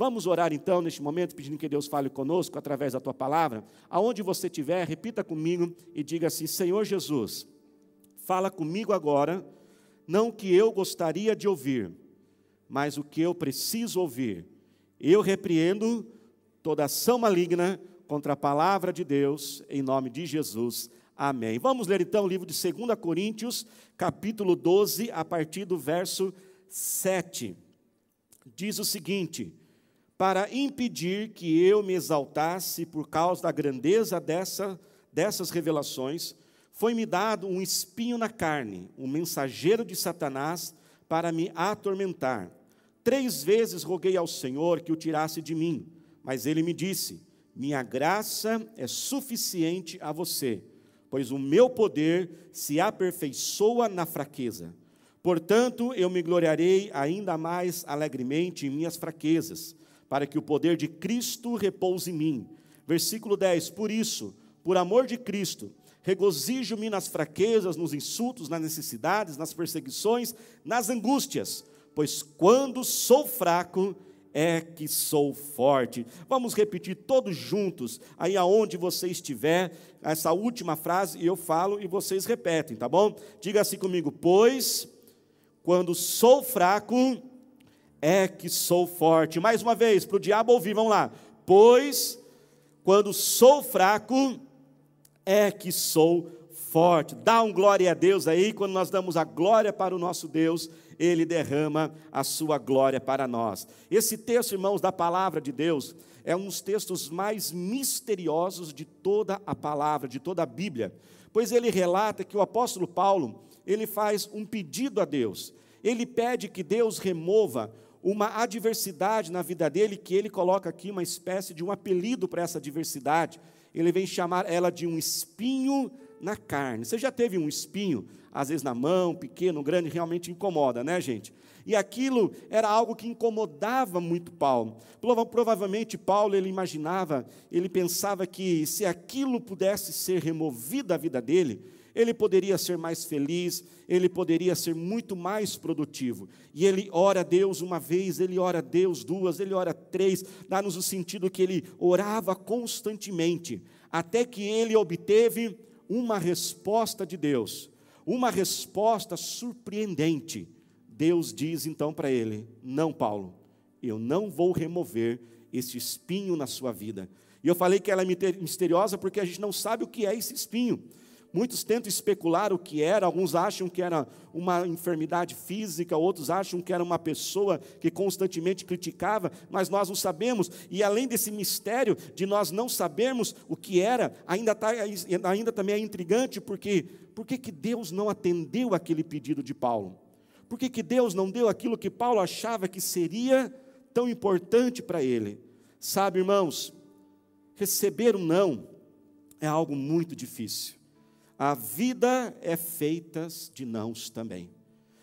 Vamos orar então neste momento, pedindo que Deus fale conosco através da tua palavra. Aonde você estiver, repita comigo e diga assim: Senhor Jesus, fala comigo agora, não o que eu gostaria de ouvir, mas o que eu preciso ouvir. Eu repreendo toda ação maligna contra a palavra de Deus, em nome de Jesus. Amém. Vamos ler então o livro de 2 Coríntios, capítulo 12, a partir do verso 7. Diz o seguinte: Para impedir que eu me exaltasse por causa da grandeza dessa, dessas revelações, foi-me dado um espinho na carne, um mensageiro de Satanás, para me atormentar. Três vezes roguei ao Senhor que o tirasse de mim, mas ele me disse: Minha graça é suficiente a você pois o meu poder se aperfeiçoa na fraqueza. Portanto, eu me gloriarei ainda mais alegremente em minhas fraquezas, para que o poder de Cristo repouse em mim. Versículo 10: Por isso, por amor de Cristo, regozijo-me nas fraquezas, nos insultos, nas necessidades, nas perseguições, nas angústias, pois quando sou fraco, é que sou forte. Vamos repetir todos juntos, aí aonde você estiver, essa última frase eu falo e vocês repetem, tá bom? Diga assim comigo: Pois quando sou fraco, é que sou forte. Mais uma vez, para o diabo ouvir, vamos lá. Pois quando sou fraco, é que sou forte. Dá um glória a Deus aí, quando nós damos a glória para o nosso Deus ele derrama a sua glória para nós. Esse texto, irmãos, da palavra de Deus, é um dos textos mais misteriosos de toda a palavra, de toda a Bíblia, pois ele relata que o apóstolo Paulo, ele faz um pedido a Deus. Ele pede que Deus remova uma adversidade na vida dele, que ele coloca aqui uma espécie de um apelido para essa adversidade. Ele vem chamar ela de um espinho na carne. Você já teve um espinho, às vezes na mão, pequeno, grande, realmente incomoda, né, gente? E aquilo era algo que incomodava muito Paulo. Provavelmente Paulo ele imaginava, ele pensava que se aquilo pudesse ser removido da vida dele, ele poderia ser mais feliz, ele poderia ser muito mais produtivo. E ele ora a Deus uma vez, ele ora a Deus duas, ele ora três, dá-nos o sentido que ele orava constantemente, até que ele obteve uma resposta de Deus, uma resposta surpreendente. Deus diz então para ele: Não, Paulo, eu não vou remover esse espinho na sua vida. E eu falei que ela é misteriosa porque a gente não sabe o que é esse espinho. Muitos tentam especular o que era, alguns acham que era uma enfermidade física, outros acham que era uma pessoa que constantemente criticava, mas nós não sabemos. E além desse mistério de nós não sabermos o que era, ainda, tá, ainda também é intrigante, porque por que, Deus não atendeu aquele pedido de Paulo? Por que, que Deus não deu aquilo que Paulo achava que seria tão importante para ele? Sabe, irmãos, receber um não é algo muito difícil. A vida é feita de nãos também.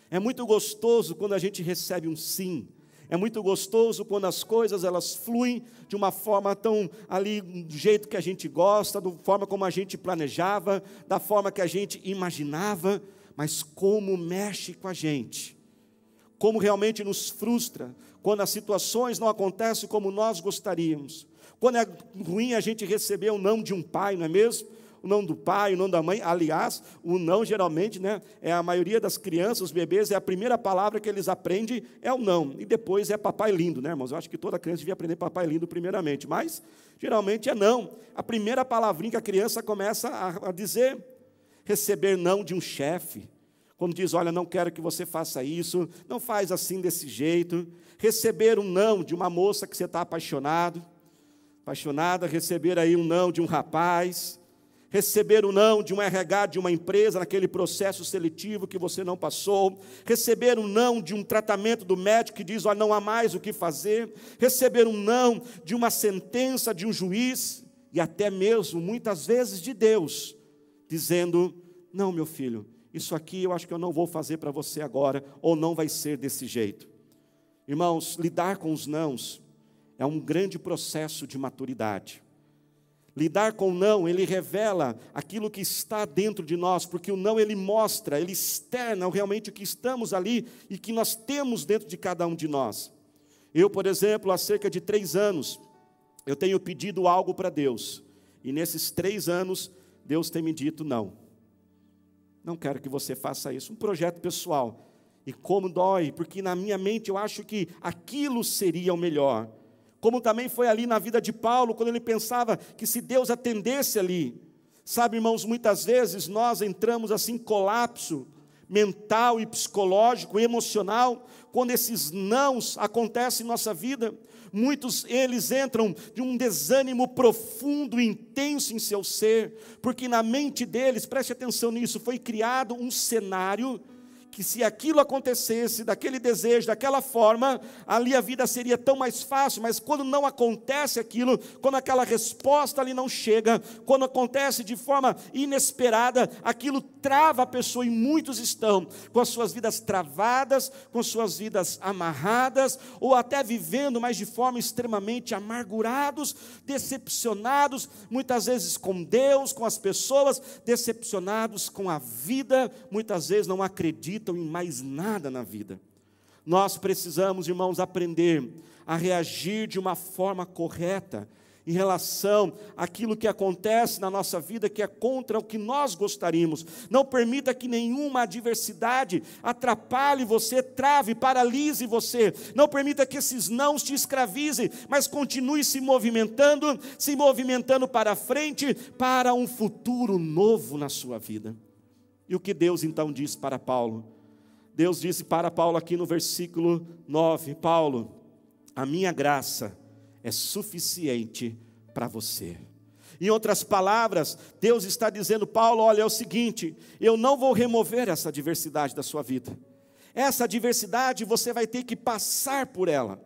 É muito gostoso quando a gente recebe um sim. É muito gostoso quando as coisas elas fluem de uma forma tão ali do jeito que a gente gosta, da forma como a gente planejava, da forma que a gente imaginava, mas como mexe com a gente. Como realmente nos frustra quando as situações não acontecem como nós gostaríamos. Quando é ruim a gente receber o não de um pai, não é mesmo? O não do pai, o não da mãe. Aliás, o não geralmente, né, é a maioria das crianças, os bebês, é a primeira palavra que eles aprendem é o não. E depois é papai lindo, né, irmãos? Eu acho que toda criança devia aprender papai lindo primeiramente, mas geralmente é não. A primeira palavrinha que a criança começa a, a dizer, receber não de um chefe. Quando diz, olha, não quero que você faça isso, não faz assim desse jeito. Receber um não de uma moça que você está apaixonado, apaixonada, receber aí um não de um rapaz, receber o não de um RH de uma empresa naquele processo seletivo que você não passou, receber um não de um tratamento do médico que diz, ó, não há mais o que fazer, receber um não de uma sentença de um juiz e até mesmo muitas vezes de Deus, dizendo: "Não, meu filho, isso aqui eu acho que eu não vou fazer para você agora ou não vai ser desse jeito". Irmãos, lidar com os nãos é um grande processo de maturidade. Lidar com o não, ele revela aquilo que está dentro de nós, porque o não ele mostra, ele externa realmente o que estamos ali e que nós temos dentro de cada um de nós. Eu, por exemplo, há cerca de três anos, eu tenho pedido algo para Deus, e nesses três anos, Deus tem me dito não. Não quero que você faça isso. Um projeto pessoal. E como dói, porque na minha mente eu acho que aquilo seria o melhor. Como também foi ali na vida de Paulo, quando ele pensava que se Deus atendesse ali. Sabe, irmãos, muitas vezes nós entramos assim em colapso mental e psicológico, emocional, quando esses nãos acontecem em nossa vida. Muitos eles entram de um desânimo profundo e intenso em seu ser, porque na mente deles, preste atenção nisso, foi criado um cenário que se aquilo acontecesse, daquele desejo, daquela forma, ali a vida seria tão mais fácil, mas quando não acontece aquilo, quando aquela resposta ali não chega, quando acontece de forma inesperada, aquilo trava a pessoa e muitos estão com as suas vidas travadas, com suas vidas amarradas, ou até vivendo, mas de forma extremamente amargurados, decepcionados, muitas vezes com Deus, com as pessoas, decepcionados com a vida, muitas vezes não acreditam acreditam em mais nada na vida. Nós precisamos, irmãos, aprender a reagir de uma forma correta em relação àquilo que acontece na nossa vida que é contra o que nós gostaríamos. Não permita que nenhuma adversidade atrapalhe você, trave, paralise você. Não permita que esses nãos te escravizem, mas continue se movimentando, se movimentando para frente, para um futuro novo na sua vida. E o que Deus então diz para Paulo? Deus disse para Paulo aqui no versículo 9: Paulo, a minha graça é suficiente para você. Em outras palavras, Deus está dizendo, Paulo, olha, é o seguinte: eu não vou remover essa diversidade da sua vida. Essa diversidade você vai ter que passar por ela.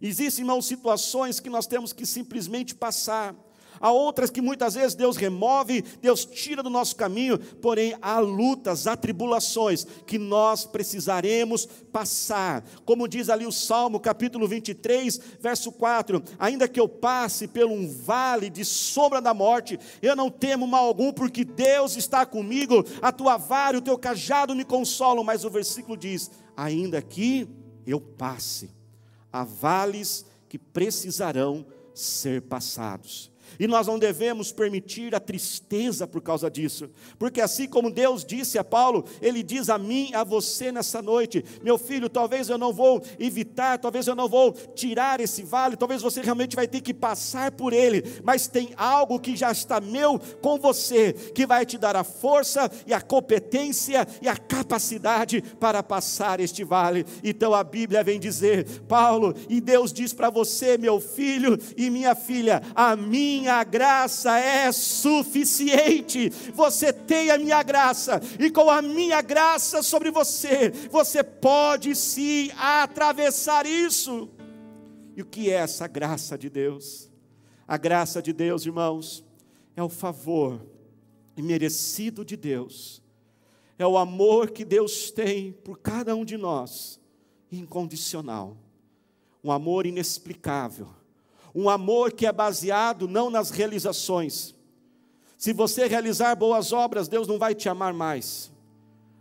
Existem, irmãos, situações que nós temos que simplesmente passar há outras que muitas vezes Deus remove, Deus tira do nosso caminho, porém há lutas, há tribulações que nós precisaremos passar. Como diz ali o Salmo, capítulo 23, verso 4: Ainda que eu passe pelo um vale de sombra da morte, eu não temo mal algum, porque Deus está comigo, a tua vara e o teu cajado me consolam. Mas o versículo diz: Ainda que eu passe, há vales que precisarão ser passados. E nós não devemos permitir a tristeza por causa disso, porque assim como Deus disse a Paulo, Ele diz a mim, a você nessa noite: meu filho, talvez eu não vou evitar, talvez eu não vou tirar esse vale, talvez você realmente vai ter que passar por ele, mas tem algo que já está meu com você, que vai te dar a força e a competência e a capacidade para passar este vale. Então a Bíblia vem dizer, Paulo, e Deus diz para você, meu filho e minha filha, a mim minha graça é suficiente. Você tem a minha graça, e com a minha graça sobre você, você pode sim atravessar isso. E o que é essa graça de Deus? A graça de Deus, irmãos, é o favor imerecido de Deus, é o amor que Deus tem por cada um de nós, incondicional, um amor inexplicável um amor que é baseado não nas realizações. Se você realizar boas obras, Deus não vai te amar mais.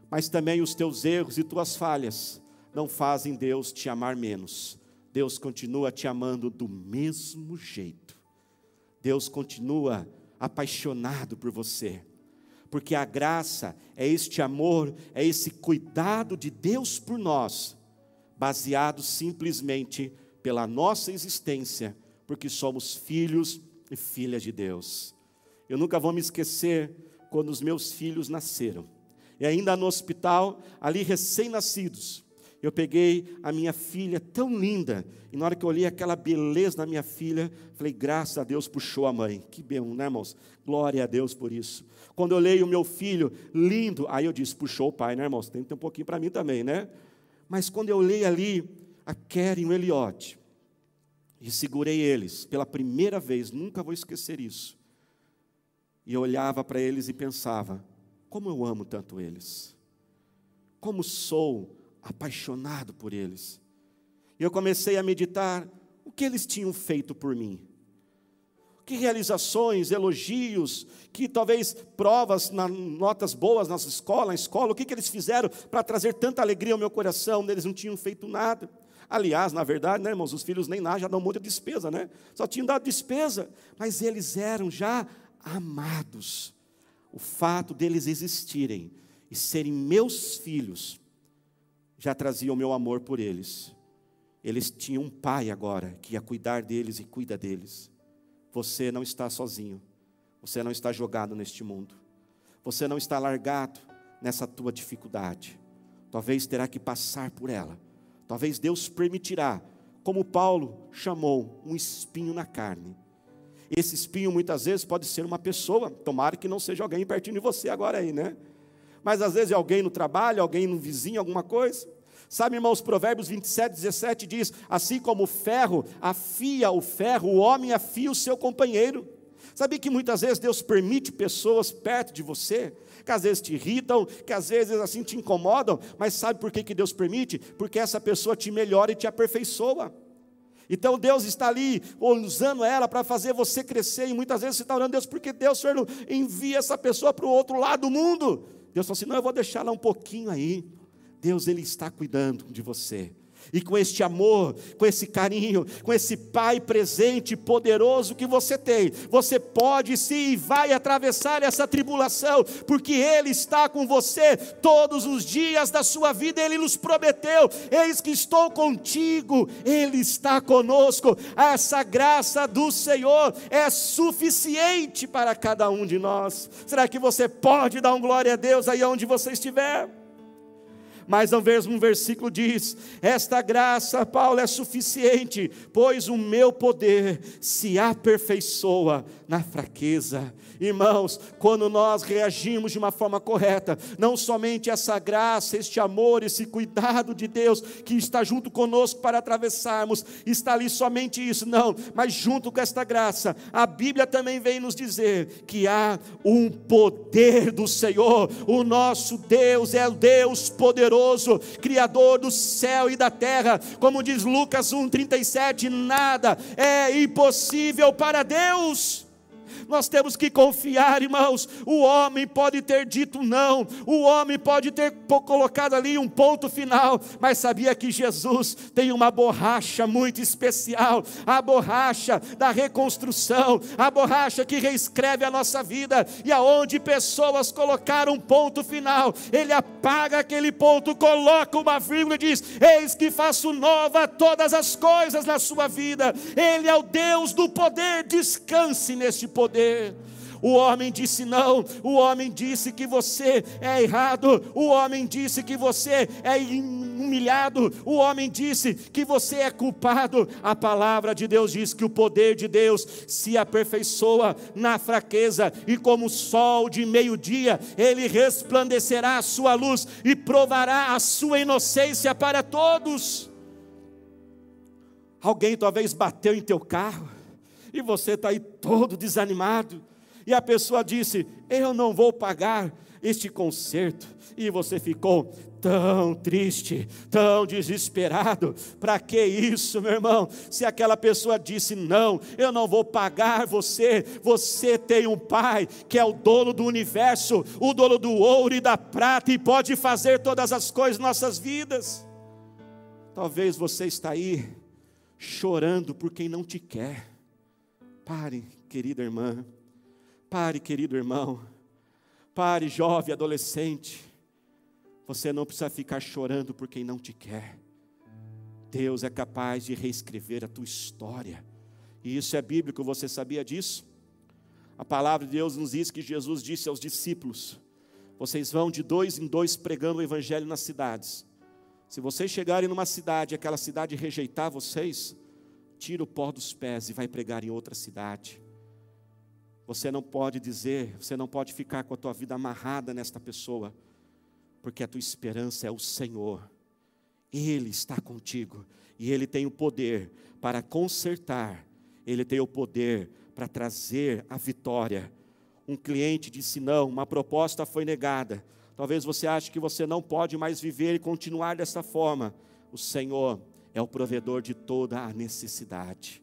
Mas também os teus erros e tuas falhas não fazem Deus te amar menos. Deus continua te amando do mesmo jeito. Deus continua apaixonado por você. Porque a graça é este amor, é esse cuidado de Deus por nós, baseado simplesmente pela nossa existência porque somos filhos e filhas de Deus. Eu nunca vou me esquecer quando os meus filhos nasceram. E ainda no hospital, ali recém-nascidos, eu peguei a minha filha tão linda, e na hora que eu olhei aquela beleza da minha filha, falei, graças a Deus puxou a mãe. Que bem, né, irmãos? Glória a Deus por isso. Quando eu olhei o meu filho lindo, aí eu disse, puxou o pai, né, irmãos? Tem que ter um pouquinho para mim também, né? Mas quando eu olhei ali a Keren o Eliote, e segurei eles pela primeira vez, nunca vou esquecer isso. E eu olhava para eles e pensava: como eu amo tanto eles, como sou apaixonado por eles. E eu comecei a meditar o que eles tinham feito por mim. Que realizações, elogios, que talvez provas, na, notas boas na escola, na escola, o que, que eles fizeram para trazer tanta alegria ao meu coração? Eles não tinham feito nada. Aliás, na verdade, né, irmãos, os filhos nem lá já dão muita despesa, né? Só tinham dado despesa, mas eles eram já amados. O fato deles existirem e serem meus filhos já trazia o meu amor por eles. Eles tinham um pai agora que ia cuidar deles e cuida deles. Você não está sozinho. Você não está jogado neste mundo. Você não está largado nessa tua dificuldade. Talvez terá que passar por ela Talvez Deus permitirá, como Paulo chamou, um espinho na carne. Esse espinho muitas vezes pode ser uma pessoa, tomara que não seja alguém pertinho de você agora aí, né? Mas às vezes é alguém no trabalho, alguém no vizinho, alguma coisa. Sabe, irmãos, Provérbios 27, 17 diz: Assim como o ferro afia o ferro, o homem afia o seu companheiro. Sabe que muitas vezes Deus permite pessoas perto de você que às vezes te irritam, que às vezes assim te incomodam, mas sabe por que, que Deus permite? Porque essa pessoa te melhora e te aperfeiçoa. Então Deus está ali usando ela para fazer você crescer, e muitas vezes você está orando, Deus, porque Deus, Senhor, não envia essa pessoa para o outro lado do mundo. Deus fala assim: não, eu vou deixar ela um pouquinho aí. Deus, Ele está cuidando de você. E com este amor, com esse carinho, com esse Pai presente, poderoso que você tem, você pode sim e vai atravessar essa tribulação, porque Ele está com você todos os dias da sua vida, Ele nos prometeu: Eis que estou contigo, Ele está conosco. Essa graça do Senhor é suficiente para cada um de nós. Será que você pode dar um glória a Deus aí onde você estiver? Mas ao mesmo versículo diz: Esta graça, Paulo, é suficiente, pois o meu poder se aperfeiçoa na fraqueza. Irmãos, quando nós reagimos de uma forma correta, não somente essa graça, este amor, esse cuidado de Deus que está junto conosco para atravessarmos, está ali somente isso, não, mas junto com esta graça, a Bíblia também vem nos dizer que há um poder do Senhor, o nosso Deus é o Deus poderoso, Criador do céu e da terra, como diz Lucas 1,37, nada é impossível para Deus. Nós temos que confiar, irmãos. O homem pode ter dito não, o homem pode ter colocado ali um ponto final, mas sabia que Jesus tem uma borracha muito especial? A borracha da reconstrução, a borracha que reescreve a nossa vida, e aonde pessoas colocaram um ponto final, ele apaga aquele ponto, coloca uma vírgula e diz: Eis que faço nova todas as coisas na sua vida. Ele é o Deus do poder, descanse neste poder poder. O homem disse não, o homem disse que você é errado, o homem disse que você é humilhado, o homem disse que você é culpado. A palavra de Deus diz que o poder de Deus se aperfeiçoa na fraqueza, e como o sol de meio-dia, ele resplandecerá a sua luz e provará a sua inocência para todos. Alguém talvez bateu em teu carro e você está aí todo desanimado, e a pessoa disse: Eu não vou pagar este conserto, e você ficou tão triste, tão desesperado. Para que isso, meu irmão? Se aquela pessoa disse: Não, eu não vou pagar você, você tem um pai que é o dono do universo, o dono do ouro e da prata, e pode fazer todas as coisas em nossas vidas. Talvez você está aí chorando por quem não te quer. Pare, querida irmã. Pare, querido irmão. Pare, jovem, adolescente. Você não precisa ficar chorando por quem não te quer. Deus é capaz de reescrever a tua história. E isso é bíblico, você sabia disso? A palavra de Deus nos diz que Jesus disse aos discípulos: Vocês vão de dois em dois pregando o evangelho nas cidades. Se vocês chegarem numa cidade e aquela cidade rejeitar vocês, tira o pó dos pés e vai pregar em outra cidade. Você não pode dizer, você não pode ficar com a tua vida amarrada nesta pessoa, porque a tua esperança é o Senhor. Ele está contigo e ele tem o poder para consertar, ele tem o poder para trazer a vitória. Um cliente disse não, uma proposta foi negada. Talvez você ache que você não pode mais viver e continuar dessa forma. O Senhor é o provedor de toda a necessidade.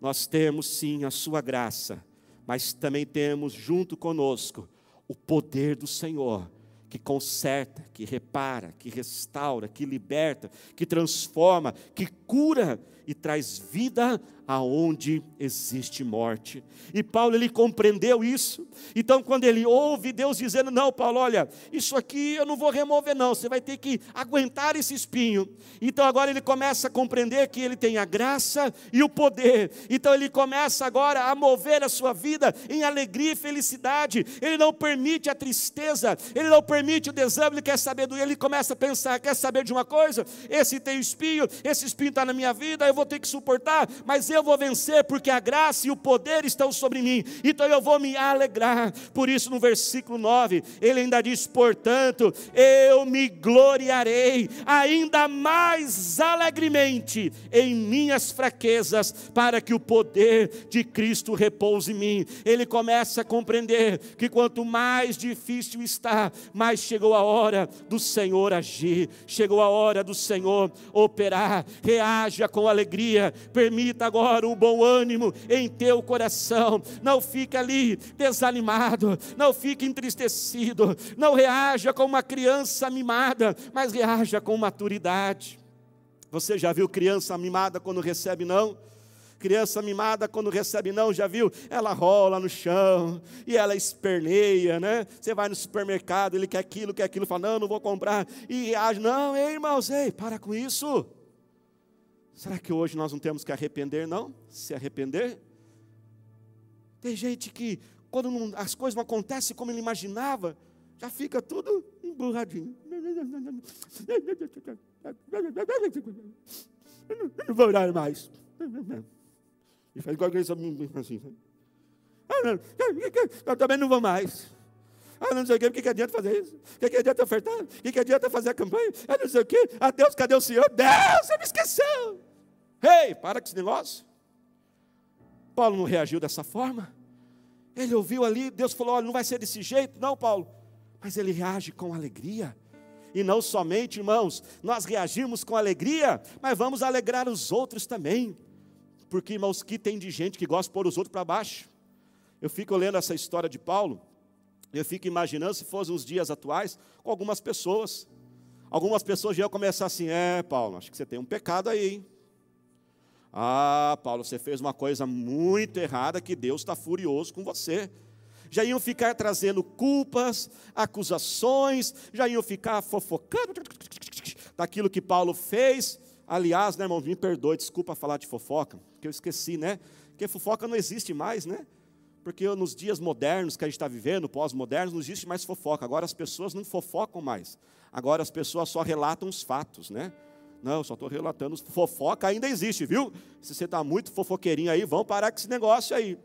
Nós temos sim a sua graça, mas também temos junto conosco o poder do Senhor que conserta, que repara, que restaura, que liberta, que transforma, que cura e traz vida aonde existe morte. E Paulo ele compreendeu isso. Então quando ele ouve Deus dizendo: "Não, Paulo, olha, isso aqui eu não vou remover não, você vai ter que aguentar esse espinho". Então agora ele começa a compreender que ele tem a graça e o poder. Então ele começa agora a mover a sua vida em alegria e felicidade. Ele não permite a tristeza, ele não permite o desânimo, ele quer saber do ele começa a pensar, quer saber de uma coisa? Esse tem espinho, esse espinho está na minha vida, eu vou ter que suportar, mas eu vou vencer, porque a graça e o poder estão sobre mim, então eu vou me alegrar. Por isso, no versículo 9, ele ainda diz: Portanto, eu me gloriarei ainda mais alegremente em minhas fraquezas, para que o poder de Cristo repouse em mim. Ele começa a compreender que quanto mais difícil está, mais chegou a hora do Senhor agir, chegou a hora do Senhor operar. Reaja com alegria, permita agora um bom ânimo em teu coração. Não fique ali desanimado, não fique entristecido, não reaja como uma criança mimada, mas reaja com maturidade. Você já viu criança mimada quando recebe não? Criança mimada, quando recebe não, já viu? Ela rola no chão e ela esperneia, né? Você vai no supermercado, ele quer aquilo, quer aquilo, fala, não, não vou comprar. E reage, não, ei, irmãos, ei, para com isso. Será que hoje nós não temos que arrepender, não? Se arrepender? Tem gente que, quando não, as coisas não acontecem como ele imaginava, já fica tudo emburradinho. Não vou orar mais. E faz igual a igreja assim. Eu também não vou mais. Ah, não sei o que, o que, adianta fazer isso? O que, adianta ofertar? O que, que adianta fazer a campanha? Ah, não sei o que. Ah, Deus, cadê o Senhor? Deus, você me esqueceu. Ei, para com esse negócio. Paulo não reagiu dessa forma. Ele ouviu ali, Deus falou: olha, não vai ser desse jeito, não, Paulo. Mas ele reage com alegria. E não somente, irmãos, nós reagimos com alegria, mas vamos alegrar os outros também. Porque, irmãos, que tem de gente que gosta de pôr os outros para baixo. Eu fico lendo essa história de Paulo, eu fico imaginando se fossem os dias atuais, com algumas pessoas. Algumas pessoas já iam começar assim: é, Paulo, acho que você tem um pecado aí, hein? Ah, Paulo, você fez uma coisa muito errada que Deus está furioso com você. Já iam ficar trazendo culpas, acusações, já iam ficar fofocando daquilo que Paulo fez. Aliás, né, irmão, me perdoe, desculpa falar de fofoca, que eu esqueci, né? Porque fofoca não existe mais, né? Porque nos dias modernos que a gente está vivendo, pós-modernos, não existe mais fofoca. Agora as pessoas não fofocam mais. Agora as pessoas só relatam os fatos, né? Não, só estou relatando. Fofoca ainda existe, viu? Se você está muito fofoqueirinho aí, vamos parar com esse negócio aí.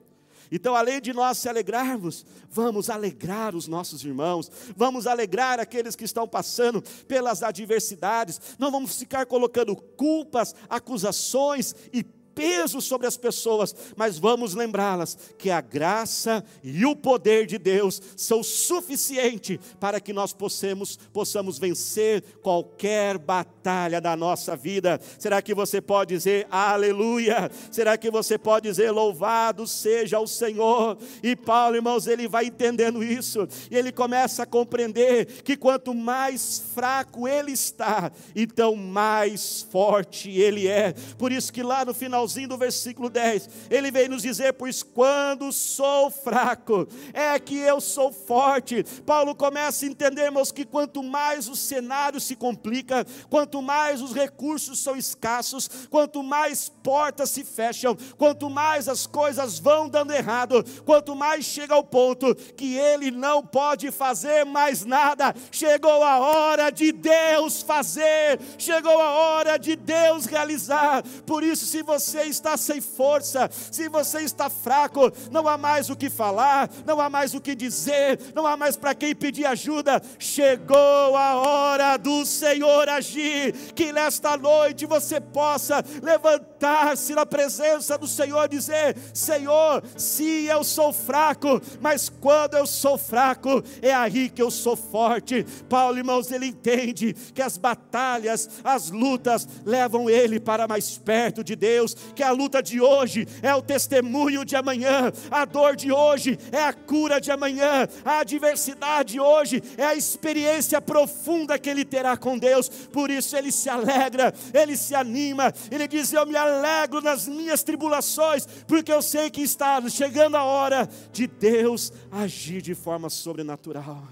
Então, além de nós se alegrarmos, vamos alegrar os nossos irmãos, vamos alegrar aqueles que estão passando pelas adversidades, não vamos ficar colocando culpas, acusações e peso sobre as pessoas, mas vamos lembrá-las que a graça e o poder de Deus são suficientes para que nós possamos, possamos vencer qualquer batalha da nossa vida. Será que você pode dizer aleluia? Será que você pode dizer louvado seja o Senhor? E Paulo, irmãos, ele vai entendendo isso, e ele começa a compreender que quanto mais fraco ele está, então mais forte ele é. Por isso que lá no final finalzinho do versículo 10, ele vem nos dizer: Pois quando sou fraco, é que eu sou forte. Paulo começa a entender, irmãos, que quanto mais o cenário se complica, quanto mais os recursos são escassos, quanto mais portas se fecham, quanto mais as coisas vão dando errado, quanto mais chega ao ponto que ele não pode fazer mais nada, chegou a hora de Deus fazer, chegou a hora de Deus realizar. Por isso, se você você está sem força, se você está fraco, não há mais o que falar, não há mais o que dizer, não há mais para quem pedir ajuda. Chegou a hora do Senhor agir, que nesta noite você possa levantar levantar-se na presença do Senhor e dizer: Senhor, sim, eu sou fraco, mas quando eu sou fraco, é aí que eu sou forte. Paulo, irmãos, ele entende que as batalhas, as lutas levam ele para mais perto de Deus, que a luta de hoje é o testemunho de amanhã, a dor de hoje é a cura de amanhã, a adversidade hoje é a experiência profunda que ele terá com Deus. Por isso ele se alegra, ele se anima, ele diz: Eu me alegro nas minhas tribulações, porque eu sei que está chegando a hora de Deus agir de forma sobrenatural.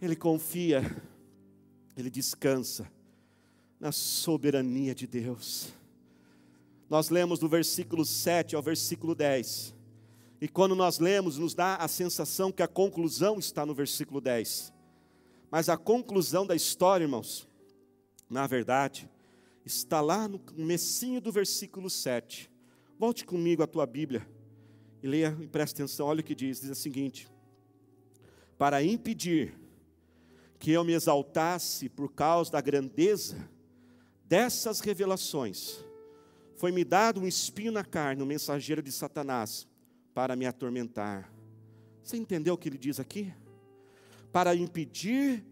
Ele confia, ele descansa na soberania de Deus. Nós lemos do versículo 7 ao versículo 10. E quando nós lemos, nos dá a sensação que a conclusão está no versículo 10. Mas a conclusão da história, irmãos, na verdade, está lá no comecinho do versículo 7. Volte comigo à tua Bíblia e leia e preste atenção, olha o que diz, diz o seguinte: Para impedir que eu me exaltasse por causa da grandeza dessas revelações, foi-me dado um espinho na carne, um mensageiro de Satanás, para me atormentar. Você entendeu o que ele diz aqui? Para impedir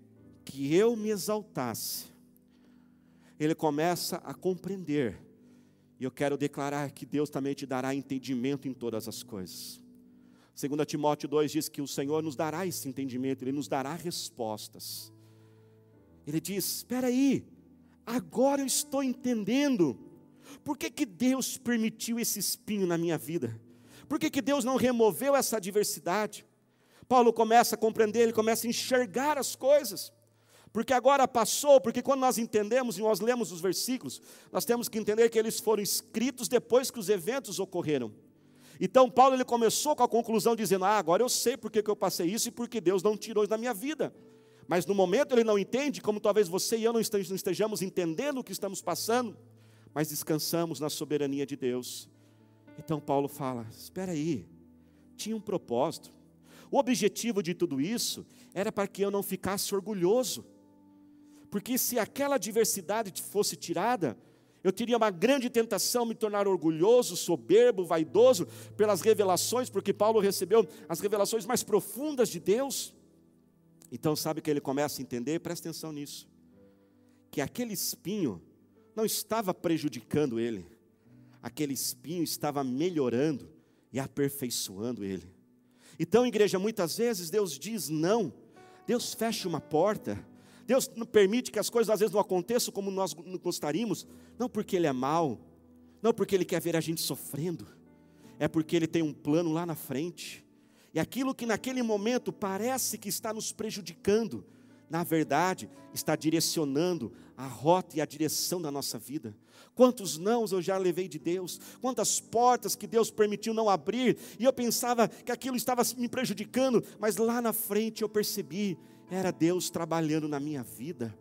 que eu me exaltasse. Ele começa a compreender, e eu quero declarar que Deus também te dará entendimento em todas as coisas. 2 Timóteo 2 diz que o Senhor nos dará esse entendimento, Ele nos dará respostas. Ele diz: espera aí, agora eu estou entendendo por que, que Deus permitiu esse espinho na minha vida? Por que, que Deus não removeu essa adversidade? Paulo começa a compreender, ele começa a enxergar as coisas. Porque agora passou, porque quando nós entendemos e nós lemos os versículos, nós temos que entender que eles foram escritos depois que os eventos ocorreram. Então Paulo ele começou com a conclusão dizendo: "Ah, agora eu sei porque que eu passei isso e porque Deus não tirou isso da minha vida". Mas no momento ele não entende, como talvez você e eu não estejamos entendendo o que estamos passando mas descansamos na soberania de Deus. Então Paulo fala: espera aí, tinha um propósito. O objetivo de tudo isso era para que eu não ficasse orgulhoso, porque se aquela diversidade fosse tirada, eu teria uma grande tentação me tornar orgulhoso, soberbo, vaidoso pelas revelações, porque Paulo recebeu as revelações mais profundas de Deus. Então, sabe que ele começa a entender? Presta atenção nisso. Que aquele espinho não estava prejudicando ele, aquele espinho estava melhorando e aperfeiçoando ele. Então, igreja, muitas vezes Deus diz não, Deus fecha uma porta, Deus não permite que as coisas às vezes não aconteçam como nós gostaríamos, não porque Ele é mau, não porque Ele quer ver a gente sofrendo, é porque Ele tem um plano lá na frente, e aquilo que naquele momento parece que está nos prejudicando, na verdade, está direcionando a rota e a direção da nossa vida. Quantos nãos eu já levei de Deus, quantas portas que Deus permitiu não abrir, e eu pensava que aquilo estava me prejudicando, mas lá na frente eu percebi, era Deus trabalhando na minha vida.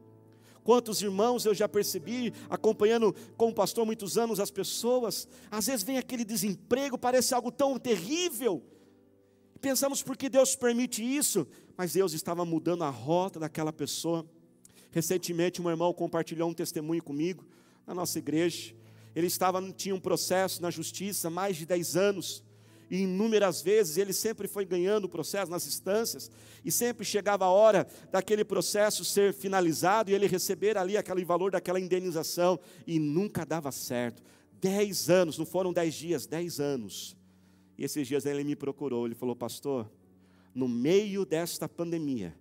Quantos irmãos eu já percebi, acompanhando como pastor muitos anos as pessoas, às vezes vem aquele desemprego, parece algo tão terrível, Pensamos por que Deus permite isso, mas Deus estava mudando a rota daquela pessoa. Recentemente, um irmão compartilhou um testemunho comigo na nossa igreja. Ele estava tinha um processo na justiça mais de 10 anos. E inúmeras vezes ele sempre foi ganhando o processo nas instâncias, e sempre chegava a hora daquele processo ser finalizado e ele receber ali aquele valor daquela indenização, e nunca dava certo. Dez anos, não foram dez dias, dez anos. E esses dias ele me procurou, ele falou, pastor, no meio desta pandemia,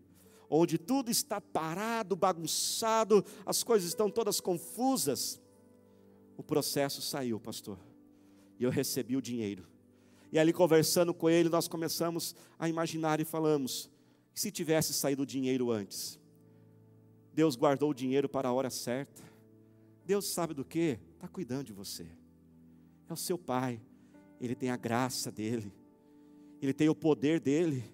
onde tudo está parado, bagunçado, as coisas estão todas confusas, o processo saiu, pastor, e eu recebi o dinheiro. E ali conversando com ele, nós começamos a imaginar e falamos: e se tivesse saído o dinheiro antes? Deus guardou o dinheiro para a hora certa. Deus sabe do que? Está cuidando de você. É o seu pai, ele tem a graça dele, ele tem o poder dele,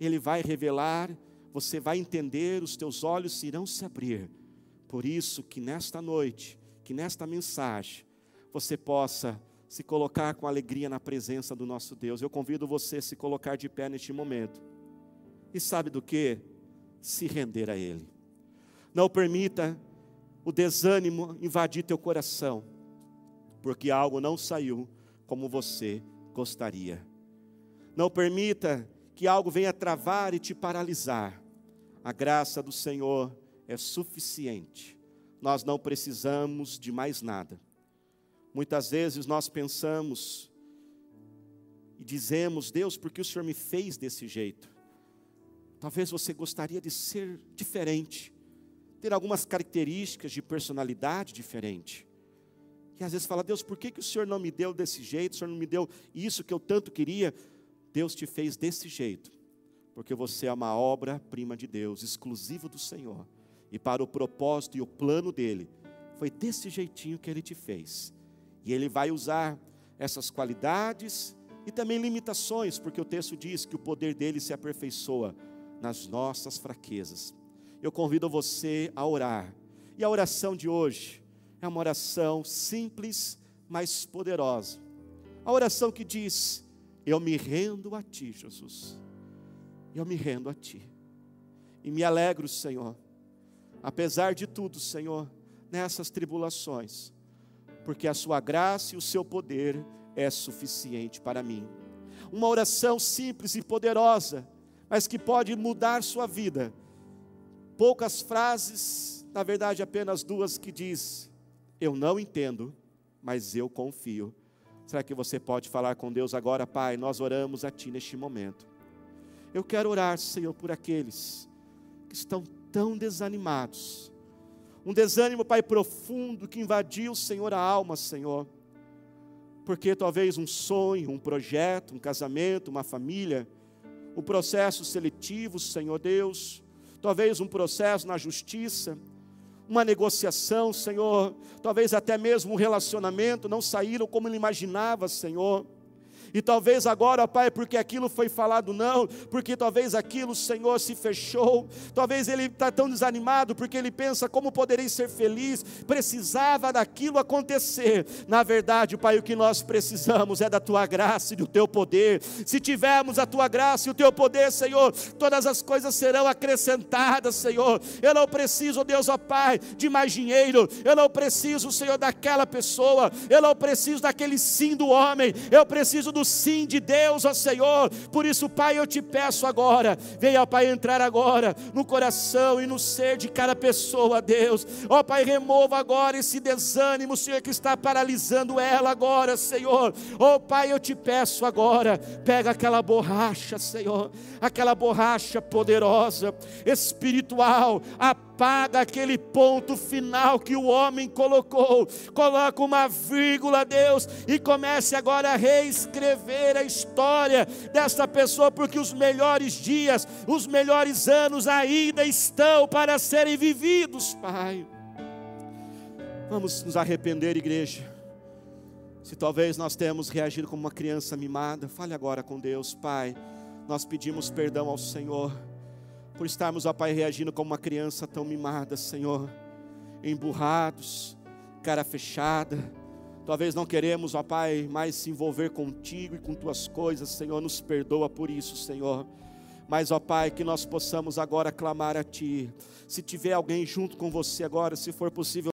ele vai revelar, você vai entender, os teus olhos irão se abrir. Por isso que nesta noite, que nesta mensagem, você possa se colocar com alegria na presença do nosso Deus. Eu convido você a se colocar de pé neste momento. E sabe do que? Se render a Ele. Não permita o desânimo invadir teu coração. porque algo não saiu como você gostaria. Não permita que algo venha travar e te paralisar. A graça do Senhor é suficiente. Nós não precisamos de mais nada. Muitas vezes nós pensamos e dizemos: Deus, por que o Senhor me fez desse jeito? Talvez você gostaria de ser diferente, ter algumas características de personalidade diferente. E às vezes fala: Deus, por que, que o Senhor não me deu desse jeito? O Senhor não me deu isso que eu tanto queria? Deus te fez desse jeito, porque você é uma obra-prima de Deus, exclusivo do Senhor. E para o propósito e o plano dele, foi desse jeitinho que ele te fez. E ele vai usar essas qualidades e também limitações, porque o texto diz que o poder dele se aperfeiçoa nas nossas fraquezas. Eu convido você a orar. E a oração de hoje é uma oração simples, mas poderosa. A oração que diz: eu me rendo a Ti, Jesus. Eu me rendo a Ti. E me alegro, Senhor, apesar de tudo, Senhor, nessas tribulações, porque a Sua graça e o Seu poder é suficiente para mim. Uma oração simples e poderosa, mas que pode mudar sua vida. Poucas frases, na verdade apenas duas que diz: eu não entendo, mas eu confio Será que você pode falar com Deus agora, Pai? Nós oramos a Ti neste momento. Eu quero orar, Senhor, por aqueles que estão tão desanimados. Um desânimo, Pai, profundo que invadiu, Senhor, a alma, Senhor. Porque talvez um sonho, um projeto, um casamento, uma família, um processo seletivo, Senhor Deus, talvez um processo na justiça, uma negociação, Senhor, talvez até mesmo um relacionamento, não saíram como ele imaginava, Senhor. E talvez agora, Pai, porque aquilo foi falado não, porque talvez aquilo, Senhor, se fechou. Talvez ele está tão desanimado porque ele pensa como poderei ser feliz. Precisava daquilo acontecer. Na verdade, Pai, o que nós precisamos é da tua graça e do teu poder. Se tivermos a tua graça e o teu poder, Senhor, todas as coisas serão acrescentadas, Senhor. Eu não preciso, Deus, ó Pai, de mais dinheiro. Eu não preciso, Senhor, daquela pessoa. Eu não preciso daquele sim do homem. Eu preciso sim de Deus, ó Senhor. Por isso, Pai, eu te peço agora, venha, Pai, entrar agora no coração e no ser de cada pessoa, Deus. Ó Pai, remova agora esse desânimo, Senhor, que está paralisando ela agora, Senhor. Ó Pai, eu te peço agora, pega aquela borracha, Senhor, aquela borracha poderosa, espiritual, a apaga aquele ponto final que o homem colocou, coloca uma vírgula, Deus, e comece agora a reescrever a história dessa pessoa, porque os melhores dias, os melhores anos ainda estão para serem vividos, Pai. Vamos nos arrepender, igreja. Se talvez nós temos reagido como uma criança mimada, fale agora com Deus, Pai. Nós pedimos perdão ao Senhor por estarmos, ó Pai, reagindo como uma criança tão mimada, Senhor, emburrados, cara fechada. Talvez não queremos, ó Pai, mais se envolver contigo e com tuas coisas, Senhor, nos perdoa por isso, Senhor. Mas, ó Pai, que nós possamos agora clamar a Ti. Se tiver alguém junto com você agora, se for possível,